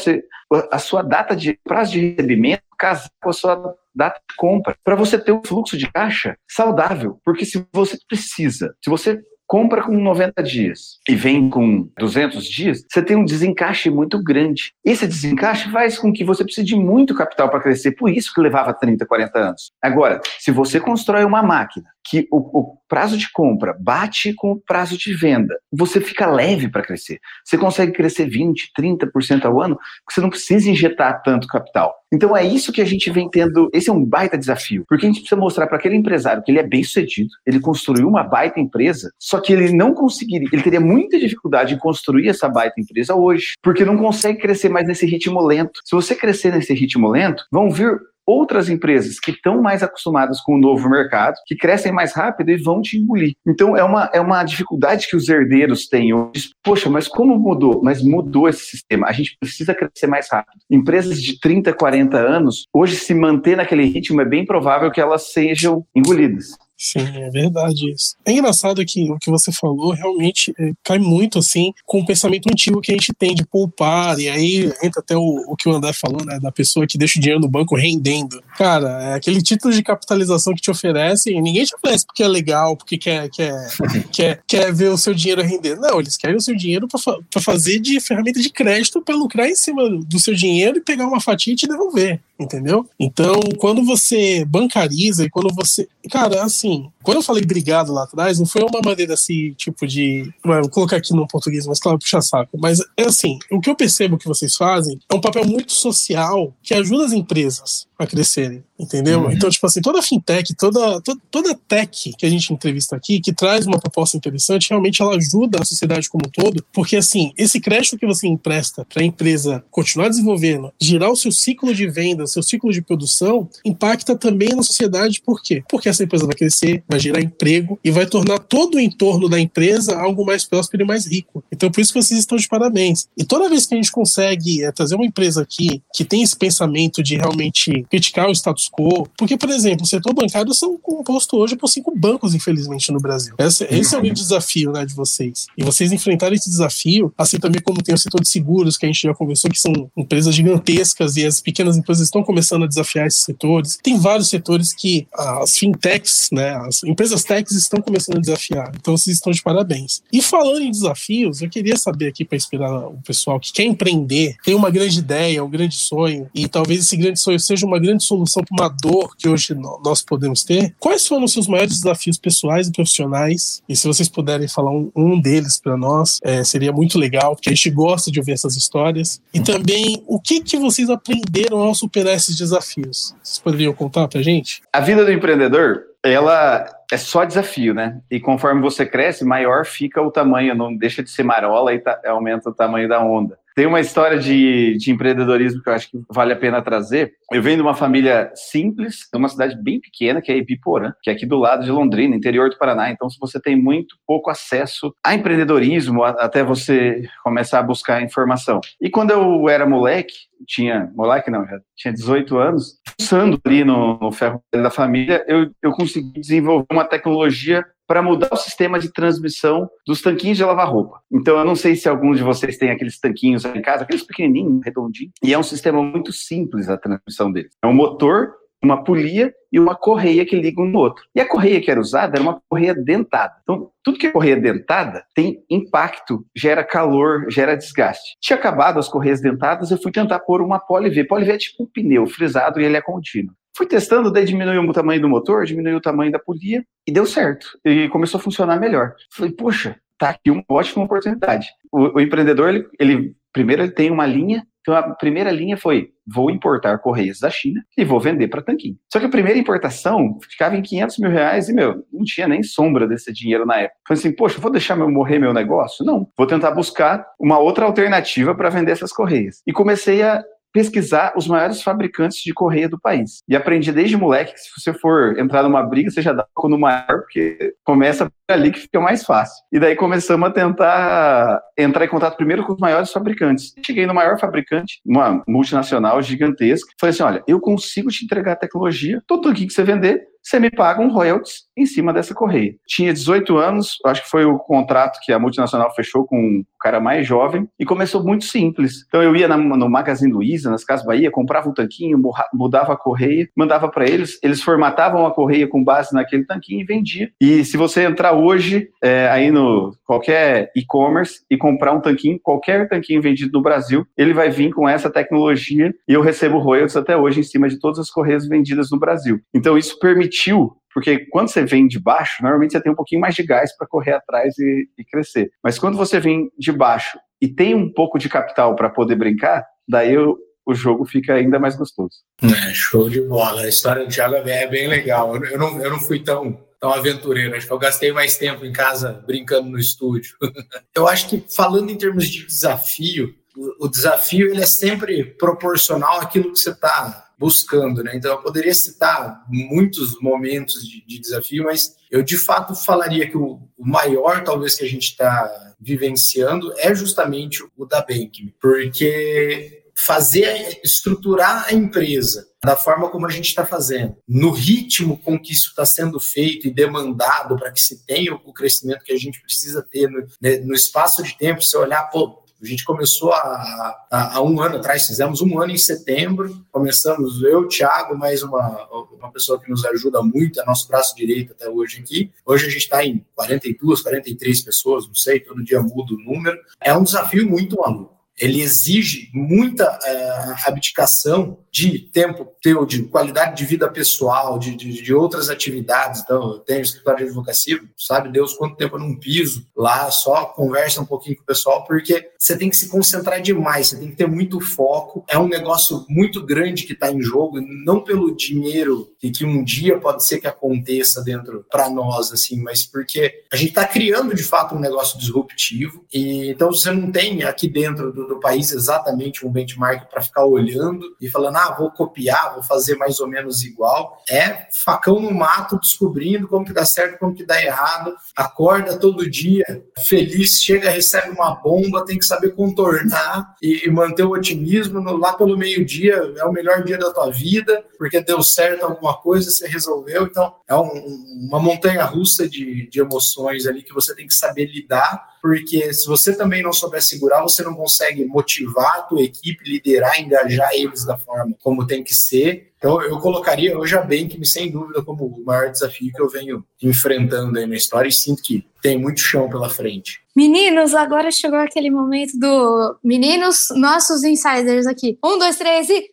a sua data de prazo de recebimento casar com a sua data de compra, para você ter um fluxo de caixa saudável. Porque se você precisa, se você compra com 90 dias e vem com 200 dias, você tem um desencaixe muito grande. Esse desencaixe faz com que você precise de muito capital para crescer, por isso que levava 30, 40 anos. Agora, se você constrói uma máquina que o, o prazo de compra bate com o prazo de venda, você fica leve para crescer. Você consegue crescer 20, 30% ao ano, porque você não precisa injetar tanto capital. Então é isso que a gente vem tendo. Esse é um baita desafio, porque a gente precisa mostrar para aquele empresário que ele é bem sucedido, ele construiu uma baita empresa, só que ele não conseguiria, ele teria muita dificuldade em construir essa baita empresa hoje, porque não consegue crescer mais nesse ritmo lento. Se você crescer nesse ritmo lento, vão vir outras empresas que estão mais acostumadas com o novo mercado, que crescem mais rápido e vão te engolir. Então é uma, é uma dificuldade que os herdeiros têm hoje. Poxa, mas como mudou? Mas mudou esse sistema. A gente precisa crescer mais rápido. Empresas de 30, 40 anos, hoje se manter naquele ritmo é bem provável que elas sejam engolidas. Sim, é verdade isso. É engraçado que o que você falou realmente é, cai muito assim com o pensamento antigo que a gente tem de poupar, e aí entra até o, o que o André falou, né, da pessoa que deixa o dinheiro no banco rendendo. Cara, é aquele título de capitalização que te oferecem, ninguém te oferece porque é legal, porque quer, quer, quer, quer ver o seu dinheiro render. Não, eles querem o seu dinheiro para fazer de ferramenta de crédito para lucrar em cima do seu dinheiro e pegar uma fatia e te devolver entendeu? Então, quando você bancariza e quando você. Cara, assim, quando eu falei obrigado lá atrás, não foi uma maneira assim, tipo de. Vou colocar aqui no português, mas claro, puxa saco. Mas é assim, o que eu percebo que vocês fazem é um papel muito social que ajuda as empresas a crescerem, entendeu? Uhum. Então, tipo assim, toda fintech, toda, toda, toda tech que a gente entrevista aqui, que traz uma proposta interessante, realmente ela ajuda a sociedade como um todo, porque assim, esse crédito que você empresta para a empresa continuar desenvolvendo, girar o seu ciclo de venda, seu ciclo de produção, impacta também na sociedade, por quê? Porque essa empresa vai crescer, vai gerar emprego e vai tornar todo o entorno da empresa algo mais próspero e mais rico. Então, por isso que vocês estão de parabéns. E toda vez que a gente consegue é, trazer uma empresa aqui que tem esse pensamento de realmente criticar o status quo. Porque, por exemplo, o setor bancário são composto hoje por cinco bancos, infelizmente, no Brasil. Esse, esse é o grande desafio né, de vocês. E vocês enfrentarem esse desafio, assim também como tem o setor de seguros, que a gente já conversou, que são empresas gigantescas e as pequenas empresas estão começando a desafiar esses setores. Tem vários setores que as fintechs, né, as empresas techs estão começando a desafiar. Então, vocês estão de parabéns. E falando em desafios, eu queria saber aqui para inspirar o pessoal que quer empreender, tem uma grande ideia, um grande sonho, e talvez esse grande sonho seja uma grande solução para uma dor que hoje nós podemos ter. Quais foram os seus maiores desafios pessoais e profissionais? E se vocês puderem falar um, um deles para nós, é, seria muito legal, porque a gente gosta de ouvir essas histórias. E também, o que, que vocês aprenderam ao superar esses desafios? Vocês poderiam contar para gente? A vida do empreendedor, ela é só desafio, né? E conforme você cresce, maior fica o tamanho, não deixa de ser marola e aumenta o tamanho da onda. Tem uma história de, de empreendedorismo que eu acho que vale a pena trazer. Eu venho de uma família simples, de uma cidade bem pequena, que é Ibiporã, que é aqui do lado de Londrina, interior do Paraná. Então, se você tem muito pouco acesso a empreendedorismo, até você começar a buscar informação. E quando eu era moleque, tinha, moleque não, já tinha 18 anos, usando ali no, no ferro da família, eu, eu consegui desenvolver uma tecnologia para mudar o sistema de transmissão dos tanquinhos de lavar roupa. Então, eu não sei se algum de vocês tem aqueles tanquinhos em casa, aqueles pequenininhos, redondinhos, e é um sistema muito simples a transmissão dele. É um motor, uma polia e uma correia que liga um no outro. E a correia que era usada era uma correia dentada. Então, tudo que é correia dentada tem impacto, gera calor, gera desgaste. Tinha acabado as correias dentadas, eu fui tentar pôr uma Poly-V. Poly-V é tipo um pneu frisado e ele é contínuo. Fui testando, daí diminuiu o tamanho do motor, diminuiu o tamanho da polia e deu certo. E começou a funcionar melhor. Falei, poxa, tá aqui uma ótima oportunidade. O, o empreendedor, ele, ele, primeiro ele tem uma linha. Então a primeira linha foi, vou importar correias da China e vou vender para tanquinho. Só que a primeira importação ficava em 500 mil reais e, meu, não tinha nem sombra desse dinheiro na época. Falei assim, poxa, vou deixar meu morrer meu negócio? Não, vou tentar buscar uma outra alternativa para vender essas correias. E comecei a pesquisar os maiores fabricantes de correia do país. E aprendi desde moleque que se você for entrar numa briga, você já dá no maior, porque começa ali que fica mais fácil. E daí começamos a tentar entrar em contato primeiro com os maiores fabricantes. Cheguei no maior fabricante, uma multinacional gigantesca. Falei assim: olha, eu consigo te entregar a tecnologia, tudo o que você vender, você me paga um royalties em cima dessa correia. Tinha 18 anos, acho que foi o contrato que a multinacional fechou com o cara mais jovem, e começou muito simples. Então eu ia no Magazine Luiza, nas Casas Bahia, comprava um tanquinho, mudava a correia, mandava para eles, eles formatavam a correia com base naquele tanquinho e vendia. E se você entrar hoje é, aí no qualquer e-commerce e comprar um tanquinho, qualquer tanquinho vendido no Brasil, ele vai vir com essa tecnologia e eu recebo royalties até hoje em cima de todas as correias vendidas no Brasil. Então isso permitiu porque quando você vem de baixo, normalmente você tem um pouquinho mais de gás para correr atrás e, e, crescer. Mas quando você vem de baixo e tem um pouco de capital para poder brincar, daí o, jogo fica ainda mais gostoso. É, show de bola. A história do Thiago é bem legal. Eu não, eu não fui tão, tão aventureiro. Acho que eu gastei mais tempo em casa brincando no estúdio. eu acho que, falando em termos de desafio, o, desafio ele é sempre proporcional àquilo que você está buscando, né? Então eu poderia citar muitos momentos de, de desafio, mas eu de fato falaria que o, o maior, talvez, que a gente está vivenciando é justamente o da Bank, porque fazer, estruturar a empresa da forma como a gente está fazendo, no ritmo com que isso está sendo feito e demandado para que se tenha o crescimento que a gente precisa ter no, né, no espaço de tempo, se olhar, pô, a gente começou há, um ano atrás, fizemos um ano em setembro. Começamos eu, Thiago, mais uma, uma pessoa que nos ajuda muito, é nosso braço direito até hoje aqui. Hoje a gente está em 42, 43 pessoas, não sei, todo dia muda o número. É um desafio muito maluco ele exige muita é, abdicação de tempo teu, de qualidade de vida pessoal, de, de, de, outras atividades. Então, eu tenho escritório de advocacia, sabe Deus quanto tempo eu não piso lá, só conversa um pouquinho com o pessoal, porque você tem que se concentrar demais, você tem que ter muito foco. É um negócio muito grande que está em jogo, não pelo dinheiro que, que um dia pode ser que aconteça dentro para nós, assim, mas porque a gente está criando de fato um negócio disruptivo. E então você não tem aqui dentro do do país exatamente um benchmark para ficar olhando e falando, ah, vou copiar, vou fazer mais ou menos igual. É facão no mato, descobrindo como que dá certo, como que dá errado. Acorda todo dia feliz, chega, recebe uma bomba, tem que saber contornar e, e manter o otimismo. No, lá pelo meio-dia é o melhor dia da tua vida, porque deu certo alguma coisa, você resolveu. Então, é um, uma montanha russa de, de emoções ali que você tem que saber lidar porque se você também não souber segurar, você não consegue motivar a tua equipe, liderar, engajar eles da forma como tem que ser. Então eu colocaria hoje a Bank, sem dúvida, como o maior desafio que eu venho enfrentando aí na história e sinto que tem muito chão pela frente. Meninos, agora chegou aquele momento do meninos, nossos insiders aqui. Um, dois, três e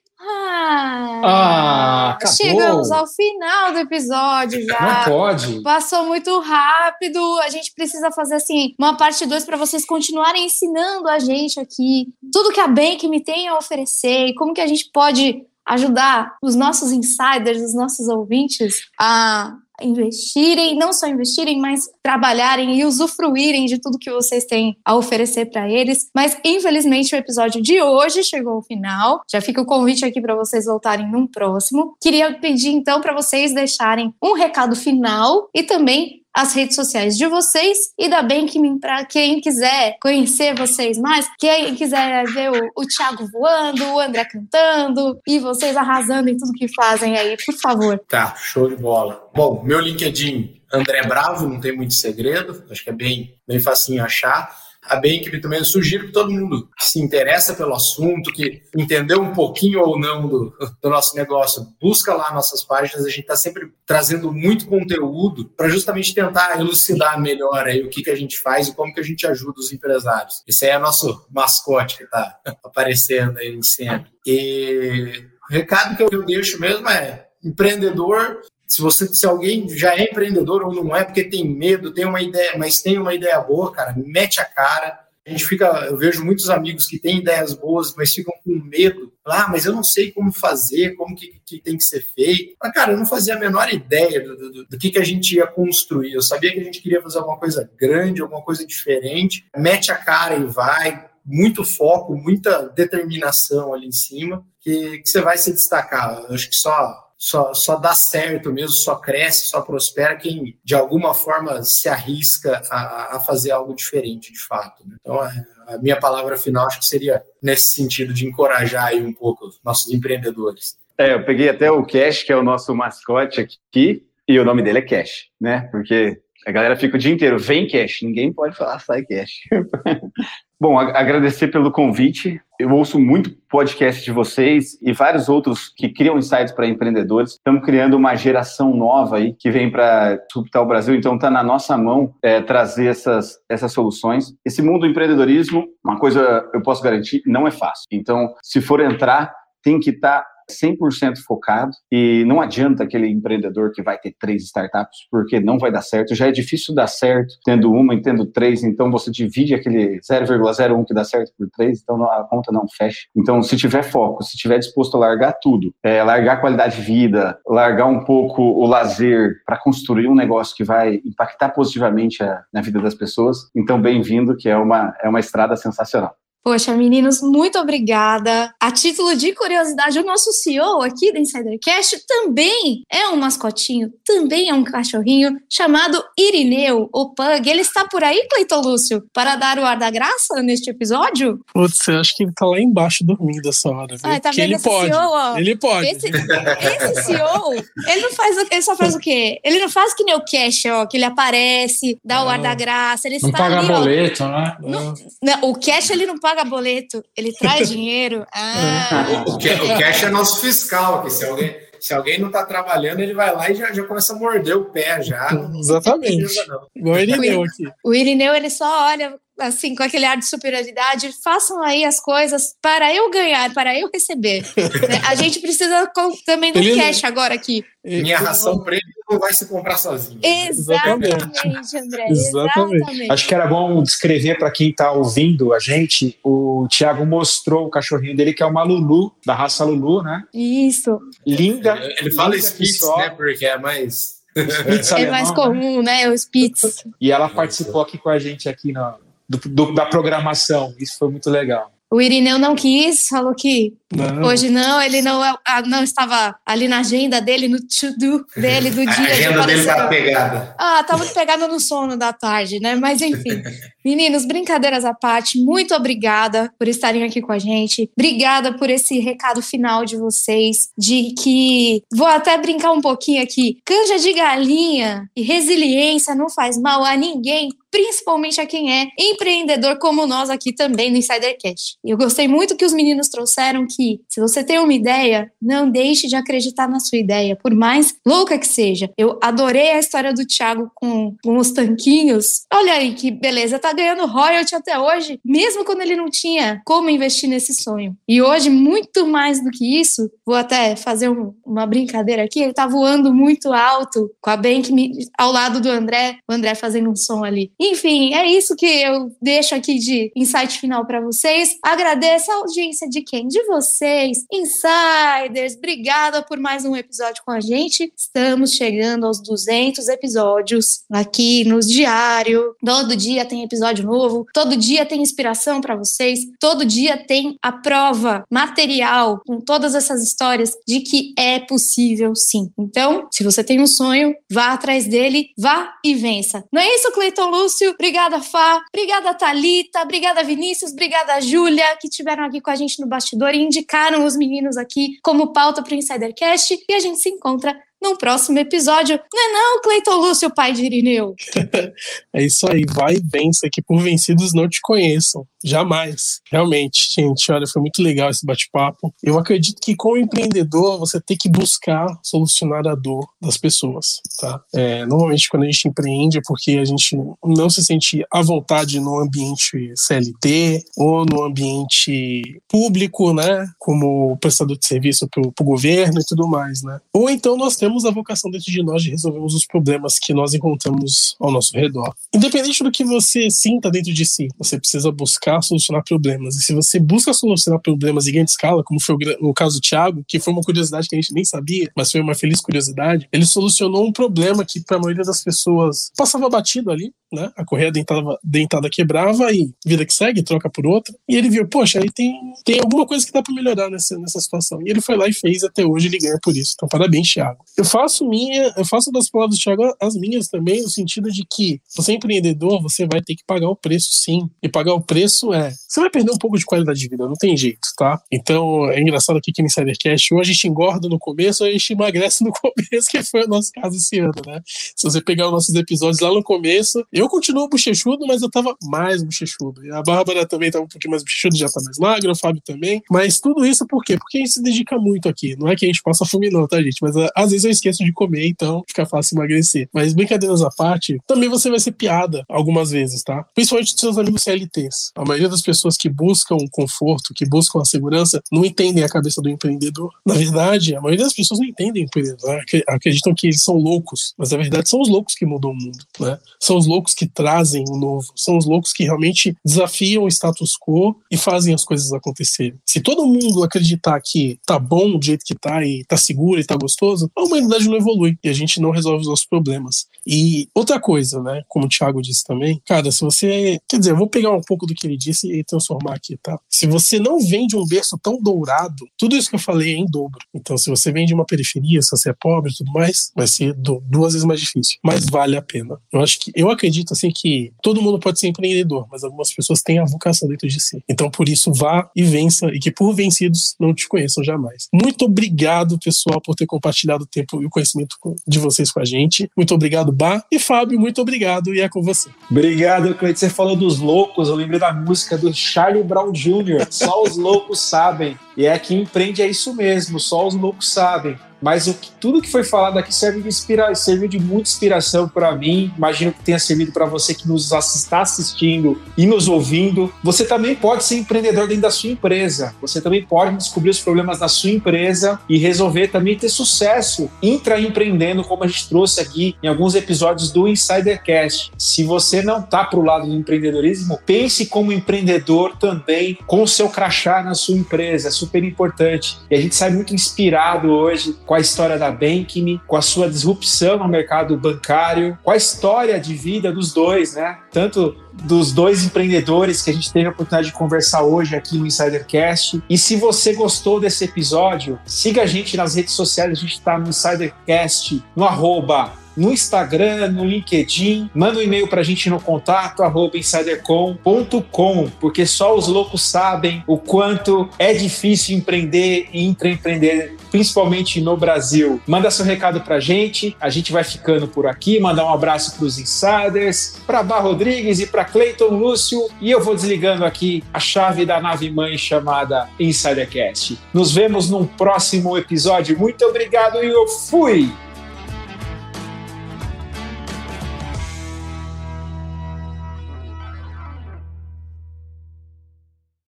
ah, ah chegamos ao final do episódio já. Não pode. Passou muito rápido. A gente precisa fazer assim uma parte 2 para vocês continuarem ensinando a gente aqui tudo que a Bank me tem a oferecer e como que a gente pode ajudar os nossos insiders, os nossos ouvintes a investirem, não só investirem, mas trabalharem e usufruírem de tudo que vocês têm a oferecer para eles. Mas infelizmente o episódio de hoje chegou ao final. Já fica o convite aqui para vocês voltarem num próximo. Queria pedir então para vocês deixarem um recado final e também as redes sociais de vocês e da Bankmin para quem quiser conhecer vocês mais, quem quiser ver o, o Thiago voando, o André cantando e vocês arrasando em tudo que fazem aí, por favor. Tá, show de bola. Bom, meu LinkedIn André Bravo, não tem muito segredo, acho que é bem, bem facinho achar a Bankb também eu sugiro que todo mundo que se interessa pelo assunto, que entendeu um pouquinho ou não do, do nosso negócio, busca lá nossas páginas. A gente está sempre trazendo muito conteúdo para justamente tentar elucidar melhor aí o que, que a gente faz e como que a gente ajuda os empresários. Esse aí é nosso mascote que está aparecendo aí em cena. E o recado que eu deixo mesmo é empreendedor se você se alguém já é empreendedor ou não é porque tem medo, tem uma ideia, mas tem uma ideia boa, cara, mete a cara. A gente fica, eu vejo muitos amigos que têm ideias boas, mas ficam com medo. Ah, mas eu não sei como fazer, como que, que tem que ser feito. Mas, cara, eu não fazia a menor ideia do, do, do, que, que a gente ia construir. Eu sabia que a gente queria fazer alguma coisa grande, alguma coisa diferente. Mete a cara e vai muito foco, muita determinação ali em cima, que, que você vai se destacar. Eu acho que só só, só dá certo mesmo, só cresce, só prospera quem de alguma forma se arrisca a, a fazer algo diferente de fato. Né? Então, a, a minha palavra final acho que seria nesse sentido de encorajar aí um pouco os nossos empreendedores. É, eu peguei até o Cash, que é o nosso mascote aqui, e o nome dele é Cash, né? Porque a galera fica o dia inteiro, vem Cash, ninguém pode falar sai Cash. Bom, agradecer pelo convite. Eu ouço muito podcast de vocês e vários outros que criam insights para empreendedores. Estamos criando uma geração nova aí que vem para disruptar o Brasil, então está na nossa mão é, trazer essas, essas soluções. Esse mundo do empreendedorismo, uma coisa eu posso garantir, não é fácil. Então, se for entrar, tem que estar tá 100% focado e não adianta aquele empreendedor que vai ter três startups porque não vai dar certo. Já é difícil dar certo tendo uma e tendo três, então você divide aquele 0,01 que dá certo por três, então a conta não fecha. Então, se tiver foco, se tiver disposto a largar tudo, é, largar a qualidade de vida, largar um pouco o lazer para construir um negócio que vai impactar positivamente a, na vida das pessoas, então bem-vindo, que é uma, é uma estrada sensacional. Poxa, meninos, muito obrigada. A título de curiosidade, o nosso CEO aqui da Insidercast também é um mascotinho, também é um cachorrinho chamado Irineu, o Pug. Ele está por aí, Cleiton Lúcio, para dar o ar da graça neste episódio? Putz, eu acho que ele está lá embaixo dormindo essa hora. Viu? Ah, tá vendo ele pode. CEO, ó, ele pode. Esse, esse CEO, ele não faz ele só faz o quê? Ele não faz que nem o Cash, ó, que ele aparece, dá não, o ar da graça, ele não está paga ali, boleto, ó, né? Não, não, o Cash ele não paga paga boleto, ele traz dinheiro. Ah. O, o, o cash é nosso fiscal, que se alguém, se alguém não está trabalhando, ele vai lá e já, já começa a morder o pé já. Exatamente. Igual o Irineu aqui. O Irineu, ele só olha assim, com aquele ar de superioridade, façam aí as coisas para eu ganhar, para eu receber. Né? a gente precisa também do cash agora aqui. Minha ração ele não vai se comprar sozinho. Exatamente, André. Exatamente. exatamente. Acho que era bom descrever para quem está ouvindo a gente. O Thiago mostrou o cachorrinho dele, que é uma Lulu, da raça Lulu, né? Isso. Linda. Ele, ele fala Spitz, né? Porque é mais. é mais comum, né? O Spitz. E ela participou aqui com a gente aqui no, do, do, da programação. Isso foi muito legal. O Irineu não quis, falou que não. hoje não, ele não, é, não estava ali na agenda dele, no to-do dele do dia. A agenda dele tá pegada. Ah, tá muito pegada no sono da tarde, né? Mas enfim. Meninos, brincadeiras à parte, muito obrigada por estarem aqui com a gente. Obrigada por esse recado final de vocês, de que vou até brincar um pouquinho aqui. Canja de galinha e resiliência não faz mal a ninguém, principalmente a quem é empreendedor como nós aqui também no Insidercast. Eu gostei muito que os meninos trouxeram que se você tem uma ideia, não deixe de acreditar na sua ideia, por mais louca que seja. Eu adorei a história do Thiago com, com os tanquinhos. Olha aí que beleza, tá ganhando royalty até hoje, mesmo quando ele não tinha como investir nesse sonho. E hoje, muito mais do que isso, vou até fazer um, uma brincadeira aqui, ele tá voando muito alto com a Bank ao lado do André, o André fazendo um som ali. Enfim, é isso que eu deixo aqui de insight final para vocês. Agradeço a audiência de quem? De vocês, insiders. Obrigada por mais um episódio com a gente. Estamos chegando aos 200 episódios aqui no diário. Todo dia tem episódio novo, todo dia tem inspiração para vocês, todo dia tem a prova material com todas essas histórias de que é possível sim. Então, se você tem um sonho, vá atrás dele, vá e vença. Não é isso, Cleiton Luz? Lúcio, obrigada Fá, obrigada Talita, obrigada Vinícius, obrigada Júlia, que tiveram aqui com a gente no bastidor e indicaram os meninos aqui como pauta para o Insidercast. E a gente se encontra num próximo episódio. Não é não, Cleiton Lúcio, pai de Irineu? é isso aí, vai e vença, que por vencidos não te conheçam. Jamais. Realmente, gente, olha, foi muito legal esse bate-papo. Eu acredito que como empreendedor, você tem que buscar solucionar a dor das pessoas, tá? É, normalmente quando a gente empreende é porque a gente não se sente à vontade no ambiente CLT ou no ambiente público, né? Como prestador de serviço para o governo e tudo mais, né? Ou então nós temos temos a vocação dentro de nós de resolvermos os problemas que nós encontramos ao nosso redor. Independente do que você sinta dentro de si, você precisa buscar solucionar problemas. E se você busca solucionar problemas em grande escala, como foi o, o caso do Thiago, que foi uma curiosidade que a gente nem sabia, mas foi uma feliz curiosidade, ele solucionou um problema que para a maioria das pessoas passava batido ali, né? A correia dentada, dentada quebrava e vida que segue, troca por outra. E ele viu, poxa, aí tem, tem alguma coisa que dá para melhorar nessa, nessa situação. E ele foi lá e fez, até hoje ele ganha por isso. Então, parabéns, Thiago. Eu faço minha, eu faço das palavras do Thiago as minhas também, no sentido de que você é empreendedor, você vai ter que pagar o preço sim. E pagar o preço é. Você vai perder um pouco de qualidade de vida, não tem jeito, tá? Então, é engraçado aqui que no Insidercast, ou a gente engorda no começo, ou a gente emagrece no começo, que foi o nosso caso esse ano, né? Se você pegar os nossos episódios lá no começo, eu continuo bochechudo, mas eu tava mais bochechudo. A Bárbara também tava um pouquinho mais bochechudo, já tá mais magra, o Fábio também. Mas tudo isso por quê? Porque a gente se dedica muito aqui. Não é que a gente passa fome, não, tá, gente? Mas ah, às vezes eu esqueço de comer, então fica fácil emagrecer. Mas brincadeiras à parte, também você vai ser piada algumas vezes, tá? Principalmente dos seus amigos CLTs. A maioria das pessoas que buscam o conforto, que buscam a segurança, não entendem a cabeça do empreendedor. Na verdade, a maioria das pessoas não entendem o empreendedor. Acreditam que eles são loucos. Mas na verdade são os loucos que mudam o mundo, né? São os loucos que trazem o novo. São os loucos que realmente desafiam o status quo e fazem as coisas acontecerem. Se todo mundo acreditar que tá bom do jeito que tá e tá seguro e tá gostoso, a humanidade não evolui e a gente não resolve os nossos problemas. E outra coisa, né? Como o Thiago disse também, cara, se você. Quer dizer, eu vou pegar um pouco do que ele disse e transformar aqui, tá? Se você não vem de um berço tão dourado, tudo isso que eu falei é em dobro. Então, se você vem de uma periferia, se você é pobre e tudo mais, vai ser duas vezes mais difícil. Mas vale a pena. Eu acho que eu acredito assim que todo mundo pode ser empreendedor, mas algumas pessoas têm a vocação dentro de si. Então, por isso, vá e vença e que por vencidos não te conheçam jamais. Muito obrigado, pessoal, por ter compartilhado o tempo e o conhecimento de vocês com a gente. Muito obrigado, Bar. E Fábio, muito obrigado e é com você. Obrigado, Cleiton. Você falou dos loucos, eu lembrei da música do Charlie Brown Jr. Só os loucos sabem. E é que empreende é isso mesmo, só os loucos sabem mas o que, tudo que foi falado aqui serve de inspira, serviu de muita inspiração para mim. Imagino que tenha servido para você que nos está assistindo e nos ouvindo. Você também pode ser empreendedor dentro da sua empresa. Você também pode descobrir os problemas da sua empresa e resolver também ter sucesso intraempreendendo, como a gente trouxe aqui em alguns episódios do Insidercast. Se você não está para o lado do empreendedorismo, pense como empreendedor também com o seu crachá na sua empresa. É super importante. E a gente sai muito inspirado hoje com a história da Bankme, com a sua disrupção no mercado bancário, com a história de vida dos dois, né? Tanto dos dois empreendedores que a gente teve a oportunidade de conversar hoje aqui no Insidercast. E se você gostou desse episódio, siga a gente nas redes sociais, a gente está no Insidercast, no arroba no Instagram, no LinkedIn. Manda um e-mail para a gente no contato insidercom.com, porque só os loucos sabem o quanto é difícil empreender e intraempreender, principalmente no Brasil. Manda seu recado para a gente, a gente vai ficando por aqui. Mandar um abraço para os insiders, para Bar Rodrigues e para Cleiton Lúcio. E eu vou desligando aqui a chave da nave mãe chamada Insidercast. Nos vemos num próximo episódio. Muito obrigado e eu fui!